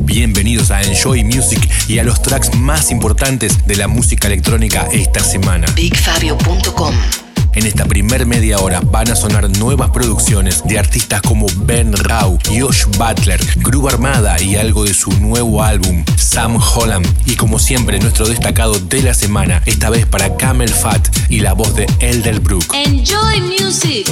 Bienvenidos a Enjoy Music y a los tracks más importantes de la música electrónica esta semana. BigFabio.com en esta primer media hora van a sonar nuevas producciones de artistas como Ben Rao, Josh Butler, Groove Armada y algo de su nuevo álbum, Sam Holland. Y como siempre, nuestro destacado de la semana, esta vez para Camel Fat y la voz de Elderbrook. Enjoy Music.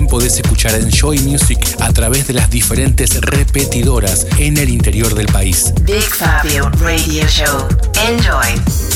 También podés escuchar Enjoy Music a través de las diferentes repetidoras en el interior del país. Big Fabio Radio Show. Enjoy.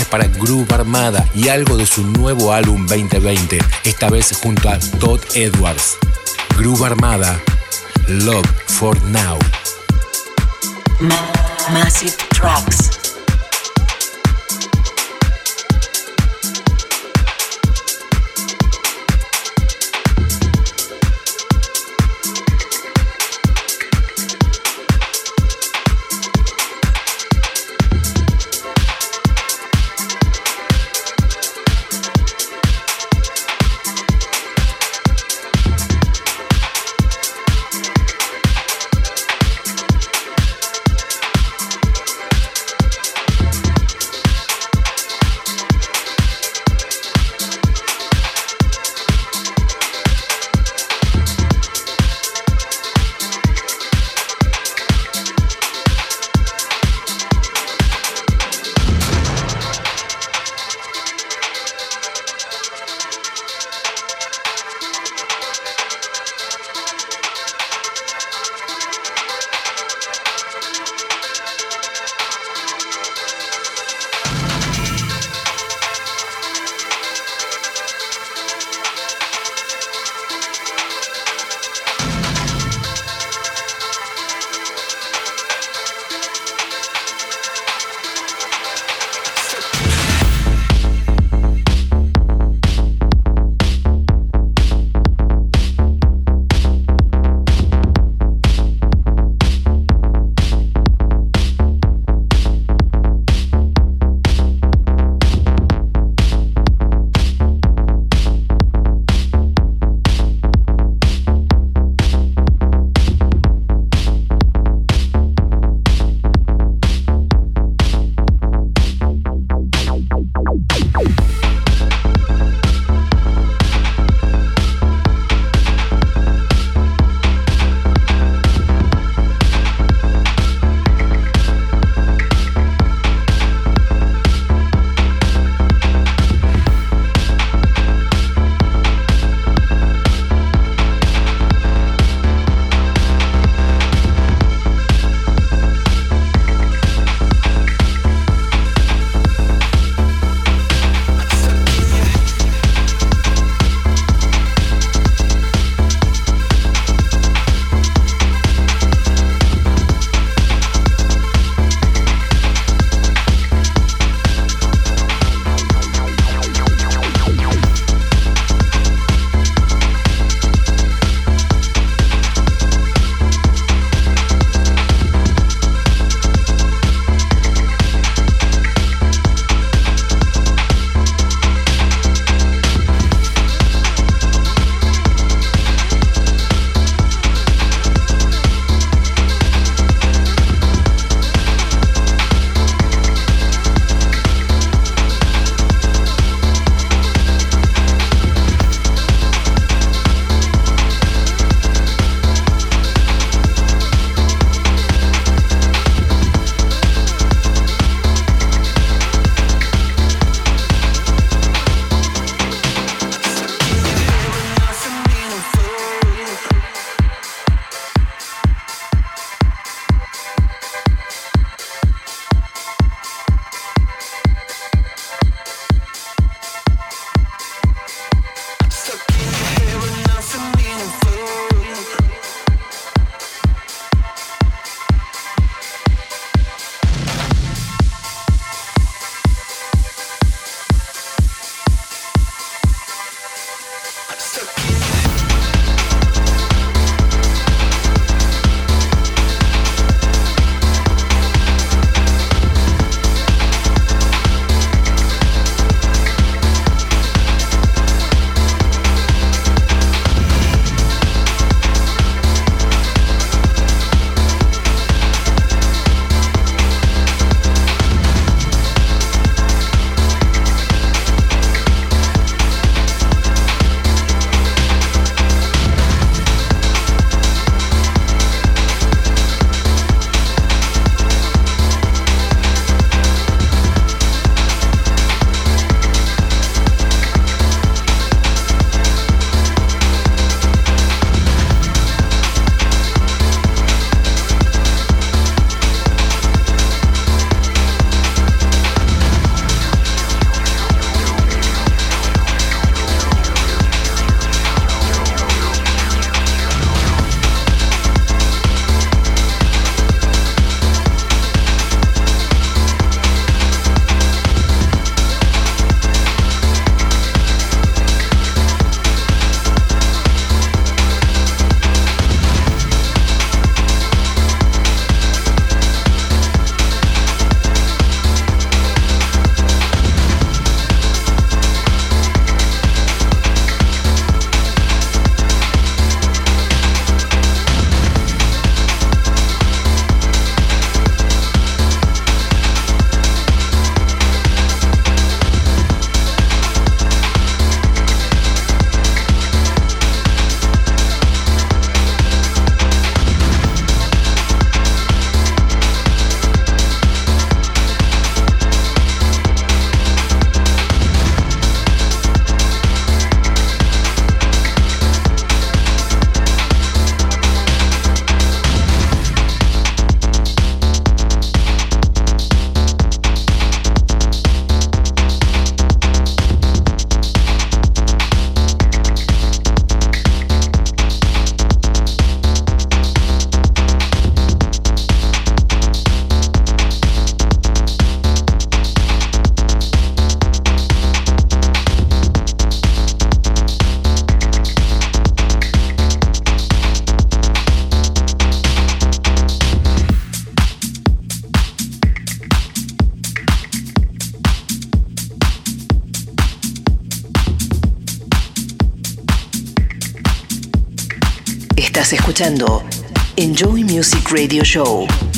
Para Groove Armada y algo de su nuevo álbum 2020, esta vez junto a Todd Edwards. Groove Armada, Love for Now. Massive Tracks. Radio Show.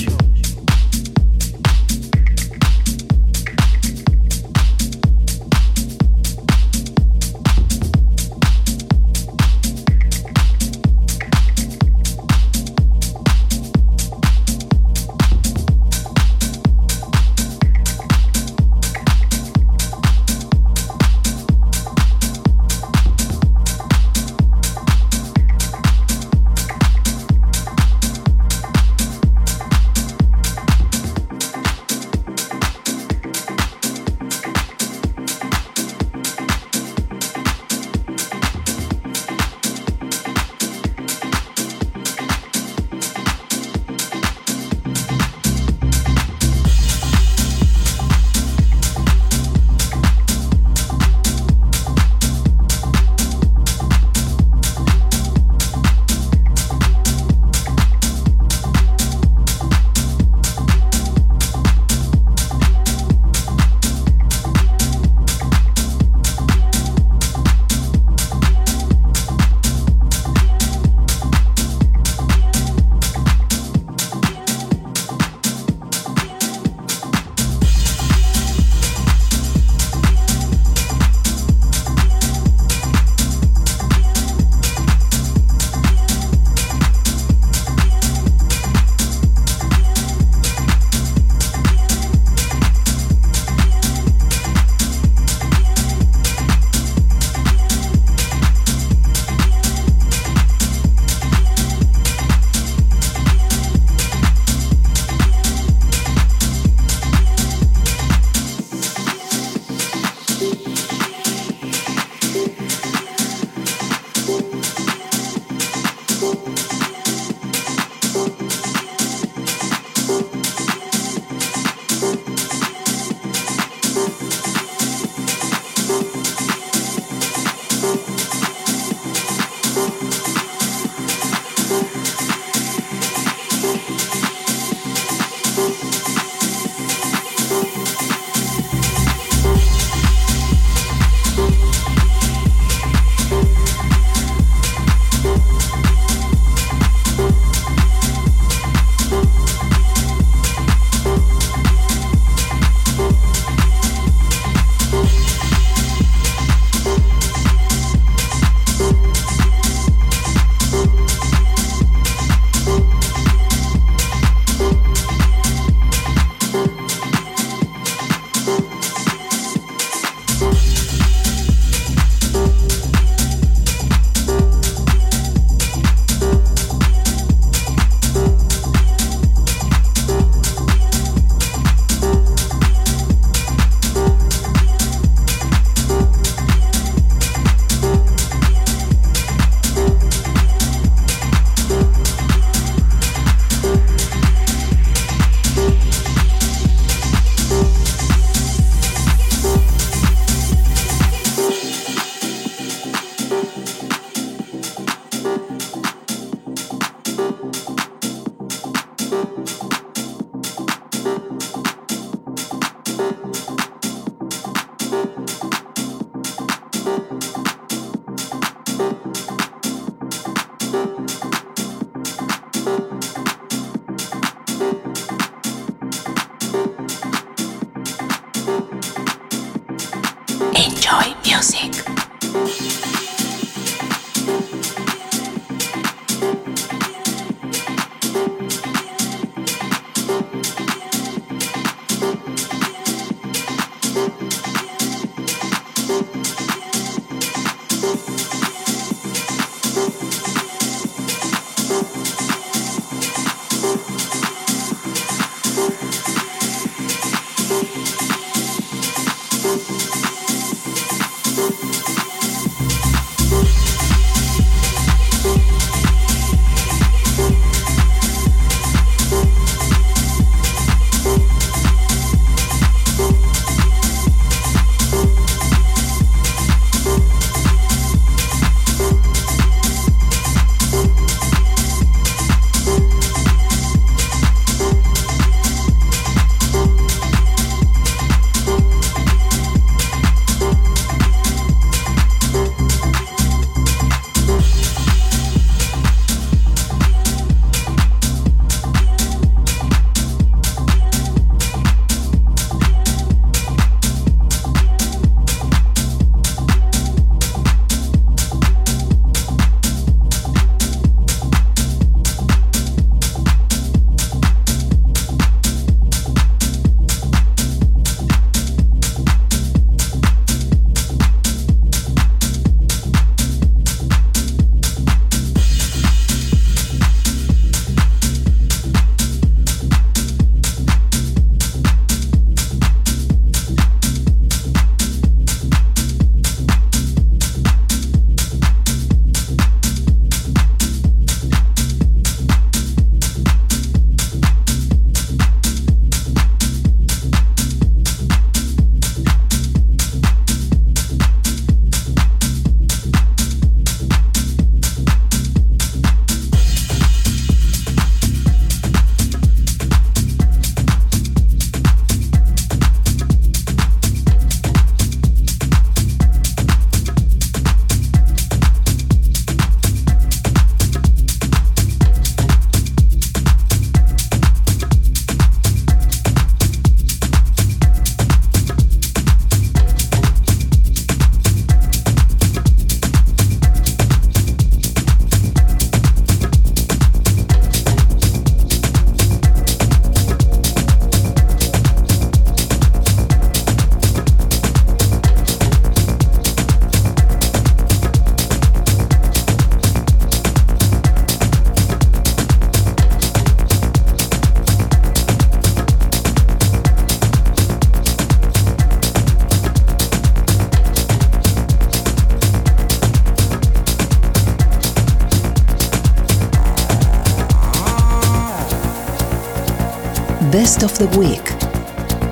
the Week.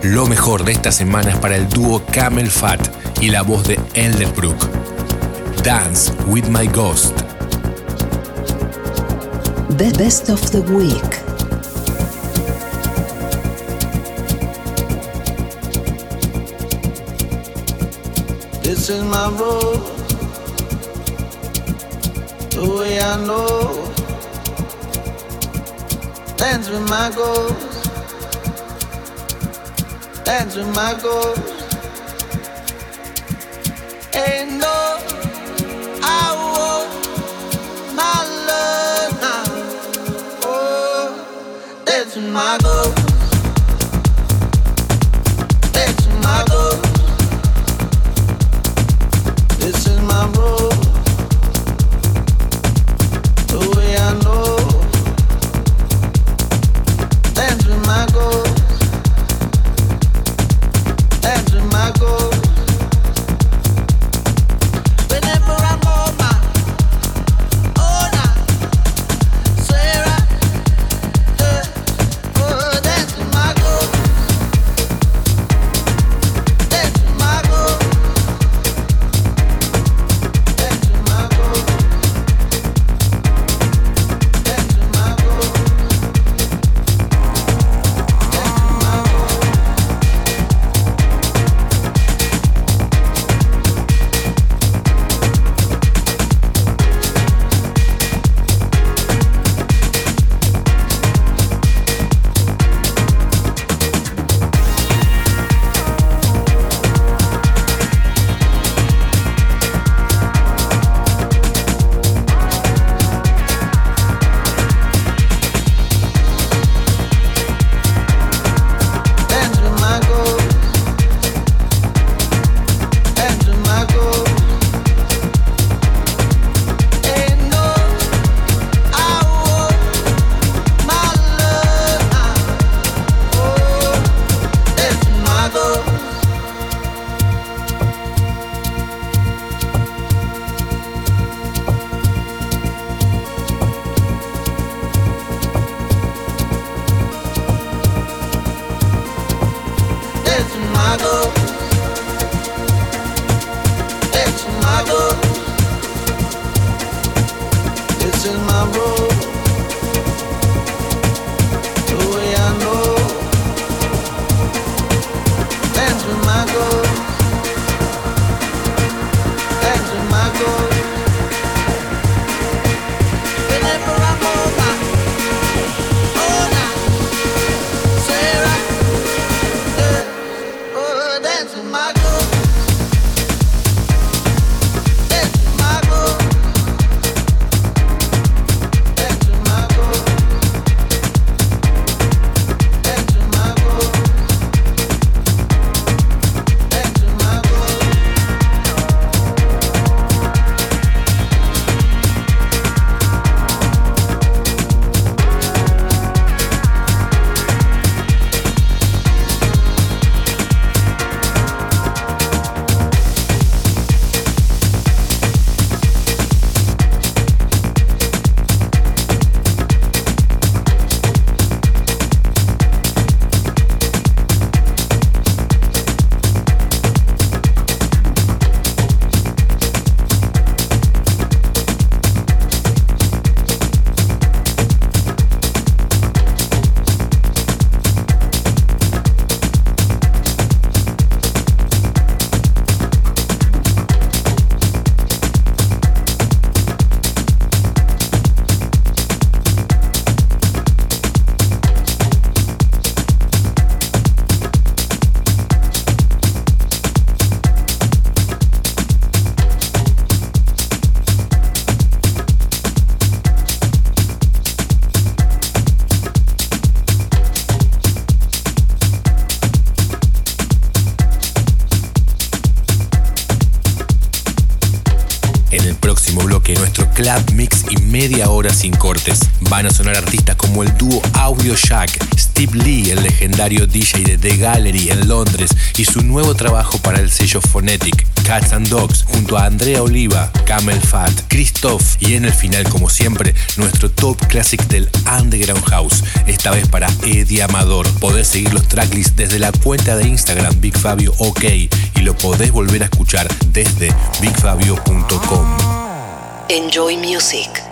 Lo mejor de esta semana es para el dúo Camel Fat y la voz de Elderbrook. Dance with My Ghost. The Best of the Week. This is my road. The way I know. Dance with my ghost. answer my goals. Ain't no, I want my love now. Oh, that's my goal. go. sin cortes. Van a sonar artistas como el dúo Audio Shack, Steve Lee, el legendario DJ de The Gallery en Londres, y su nuevo trabajo para el sello Phonetic, Cats and Dogs, junto a Andrea Oliva, Camel Fat, Christoph, y en el final, como siempre, nuestro top classic del Underground House, esta vez para Eddie Amador. Podés seguir los tracklists desde la cuenta de Instagram Big Fabio OK y lo podés volver a escuchar desde bigfabio.com. Enjoy Music.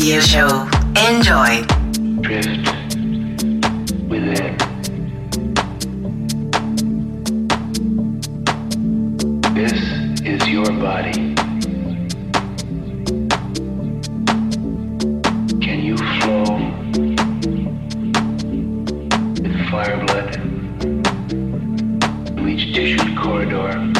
Radio Show. Enjoy. drift within. This is your body. Can you flow with fire blood to each tissued corridor?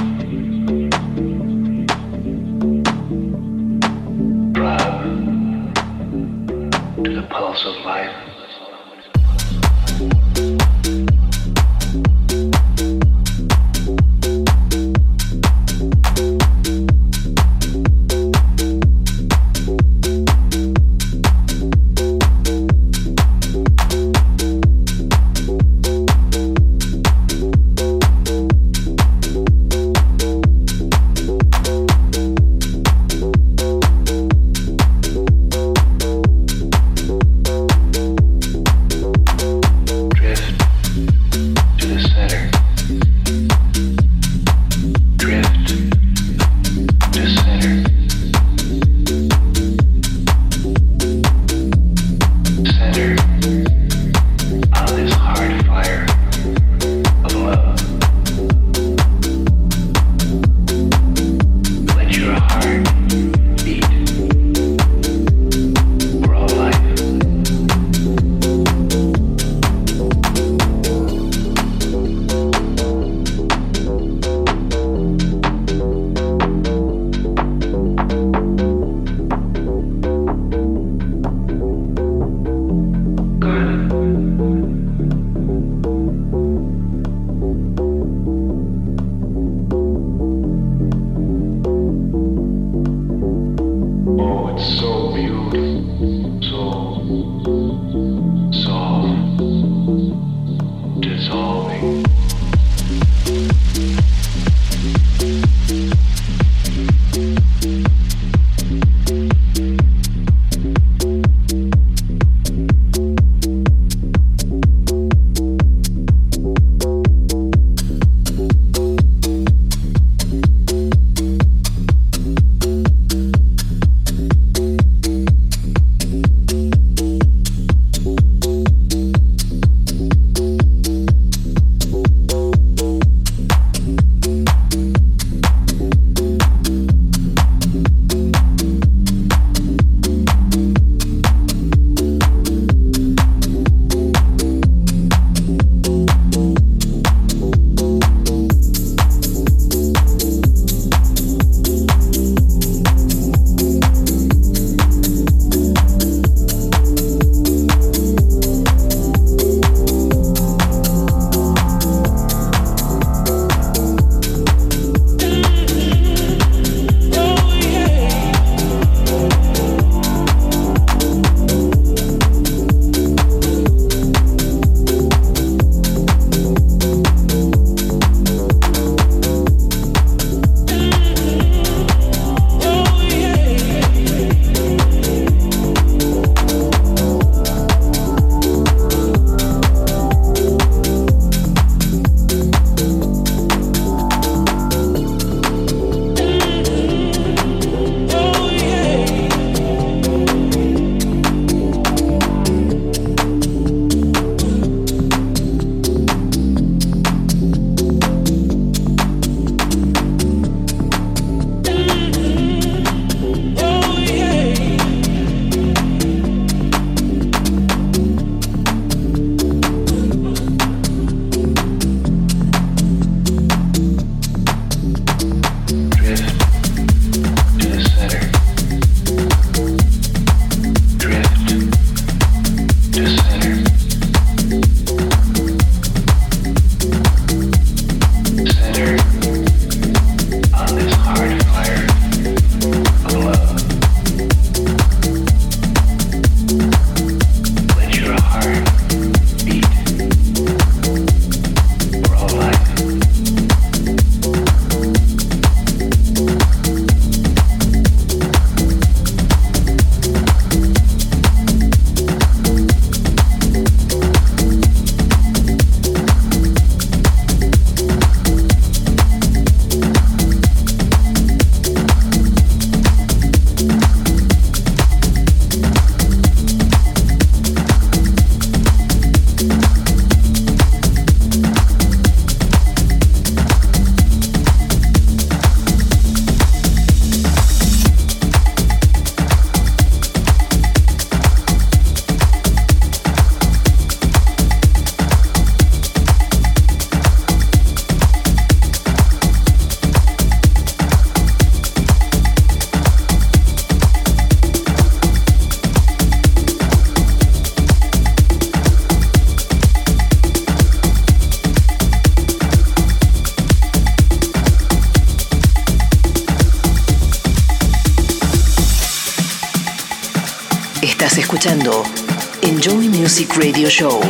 Radio Show.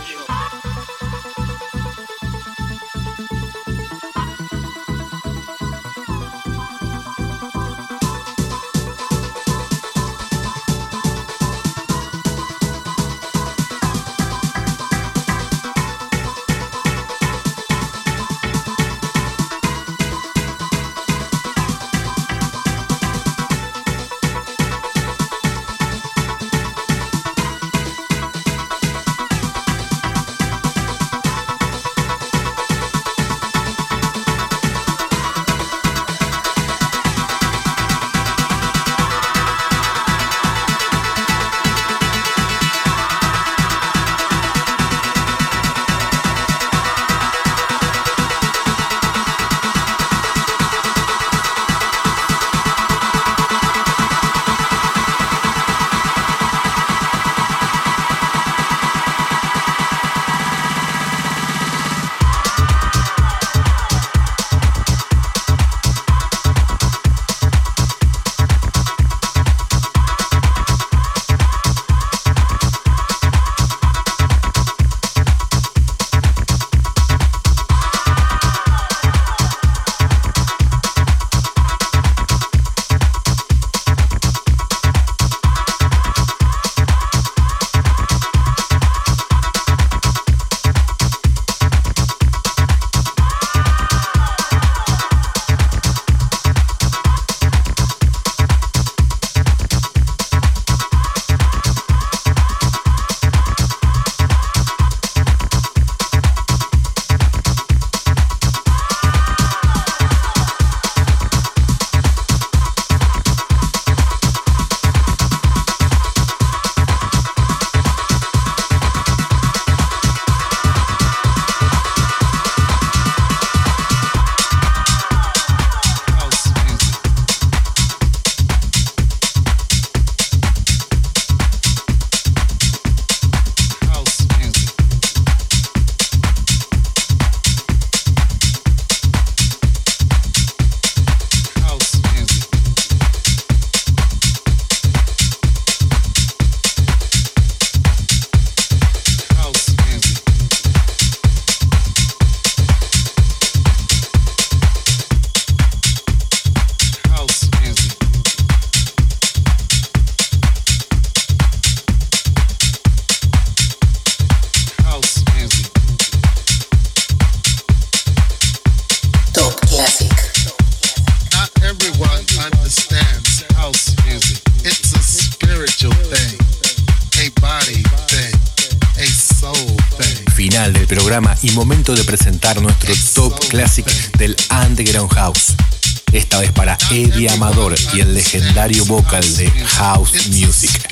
Eddie Amador y el legendario vocal de House Music.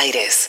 Aires.